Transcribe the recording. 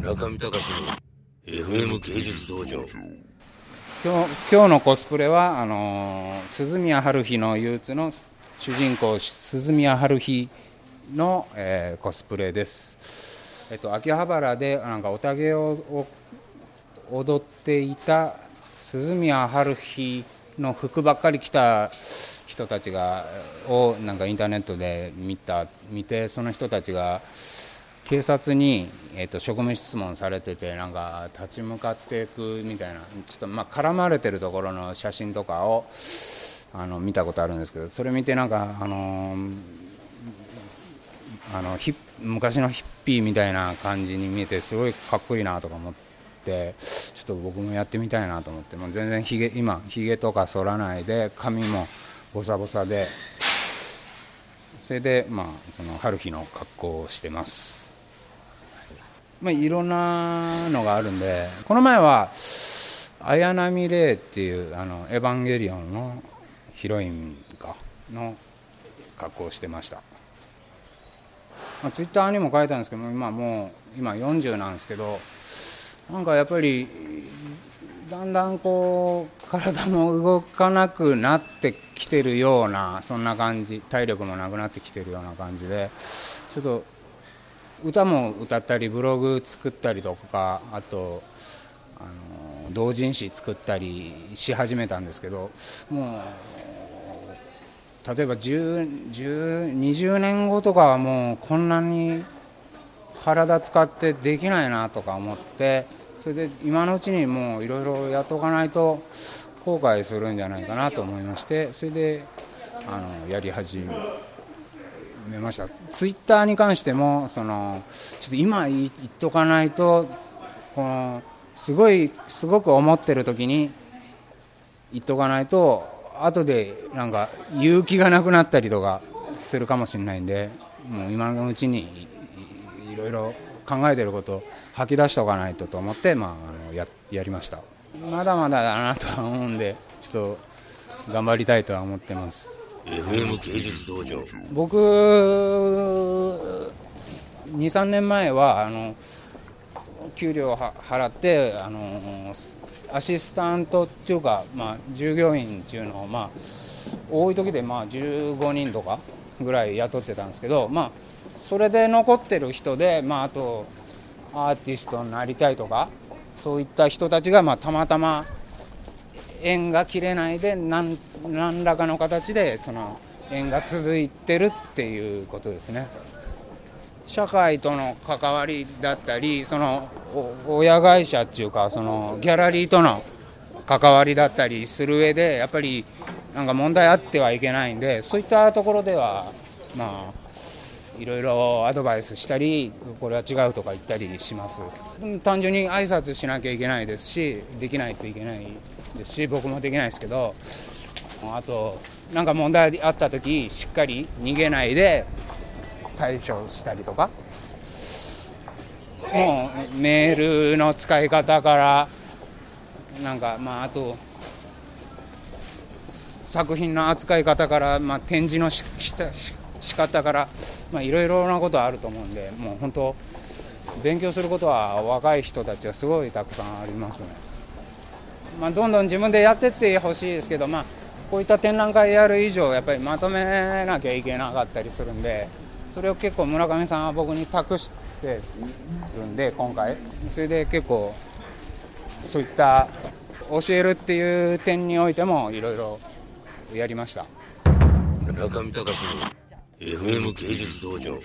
中見隆の FM 芸術道場。今日今日のコスプレはあのー鈴宮春日の憂鬱の主人公鈴宮春日の、えーコスプレです、えっと、秋葉原でなんかおたげを踊っていた鈴宮春日の服ばっかり着た人たちがをなんかインターネットで見た見てその人たちが警察に、えー、と職務質問されててなんか立ち向かっていくみたいなちょっとまあ絡まれてるところの写真とかをあの見たことあるんですけどそれ見てなんかあのーあの昔のヒッピーみたいな感じに見えてすごいかっこいいなとか思ってちょっと僕もやってみたいなと思ってもう全然ひげ今ひげとか剃らないで髪もボサボサでそれでまあその春日の格好をしてます。まあ、いろんなのがあるんでこの前は綾波レイっていうあのエヴァンゲリオンのヒロインかの格好をしてました、まあ、ツイッターにも書いたんですけど今もう今40なんですけどなんかやっぱりだんだんこう体も動かなくなってきてるようなそんな感じ体力もなくなってきてるような感じでちょっと歌も歌ったりブログ作ったりとかあとあの同人誌作ったりし始めたんですけどもう例えば10 10 20年後とかはもうこんなに体使ってできないなとか思ってそれで今のうちにもういろいろやっておかないと後悔するんじゃないかなと思いましてそれであのやり始めました。ツイッターに関してもそのちょっと今言っとかないとこのすごいすごく思ってる時に言っとかないと後でなんか勇気がなくなったりとかするかもしれないんでもう今のうちにいいろいろ考えてることを吐き出しておかないとと思って、まあ、あのややりました。まだまだだなとは思うんでちょっと頑張りたいとは思ってます。FM 芸術道場。僕23年前はあの給料をは払ってあのアシスタントっていうか、まあ、従業員っていうのを、まあ、多い時でまあ15人とかぐらい雇ってたんですけど、まあ、それで残ってる人で、まあ、あとアーティストになりたいとかそういった人たちが、まあ、たまたま縁が切れないで何何らかの形でその縁が続いてるっていうことですね。社会との関わりだったりその親会社っていうかそのギャラリーとの関わりだったりする上でやっぱりなんか問題あってはいけないんでそういったところではまあいろいろアドバイスしたりこれは違うとか言ったりします単純に挨拶しなきゃいけないですしできないといけないですし僕もできないですけどあとなんか問題あった時しっかり逃げないで対処したりとかもうメールの使い方からなんかまああと作品の扱い方から、まあ、展示のしした仕方からいろいろなことあると思うんでもう本当勉強することは若い人たちはすごいたくさんありますね。まあ、どんどん自分でやってってほしいですけど、まあ、こういった展覧会やる以上やっぱりまとめなきゃいけなかったりするんでそれを結構村上さんは僕に託してるんで今回それで結構そういった教えるっていう点においてもいろいろやりました。中見隆の FM 芸術道場